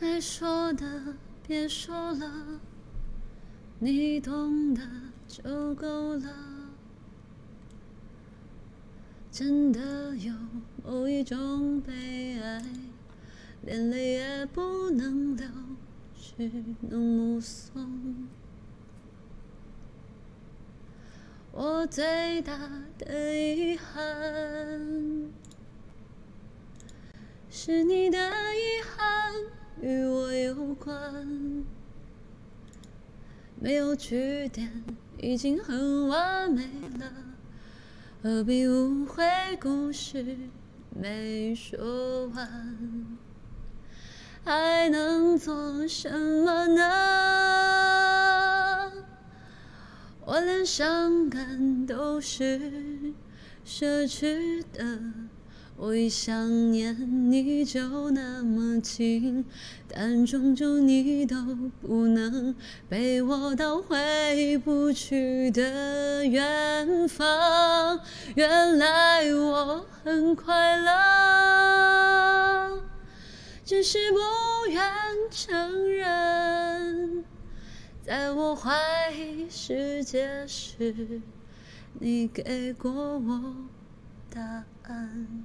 该说的别说了，你懂得就够了。真的有某一种悲哀，连泪也不能流，只能目送。我最大的遗憾，是你的遗憾与我有关，没有句点已经很完美了，何必误会故事没说完？还能做什么呢？我连伤感都是奢侈的，我一想念你就那么近，但终究你都不能陪我到回不去的远方。原来我很快乐，只是不愿承认。在我怀疑世界时，你给过我答案。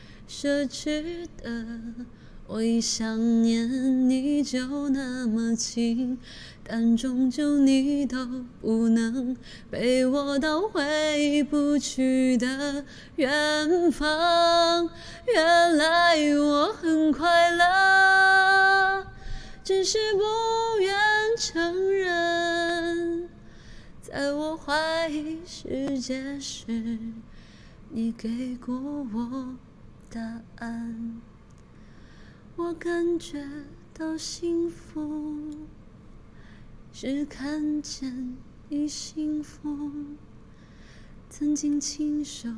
奢侈的。我一想念你就那么近，但终究你都不能陪我到回不去的远方。原来我很快乐，只是不愿承认。在我怀疑世界时，你给过我答案。我感觉到幸福，只看见你幸福。曾经亲手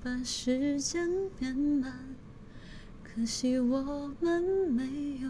把时间变慢，可惜我们没有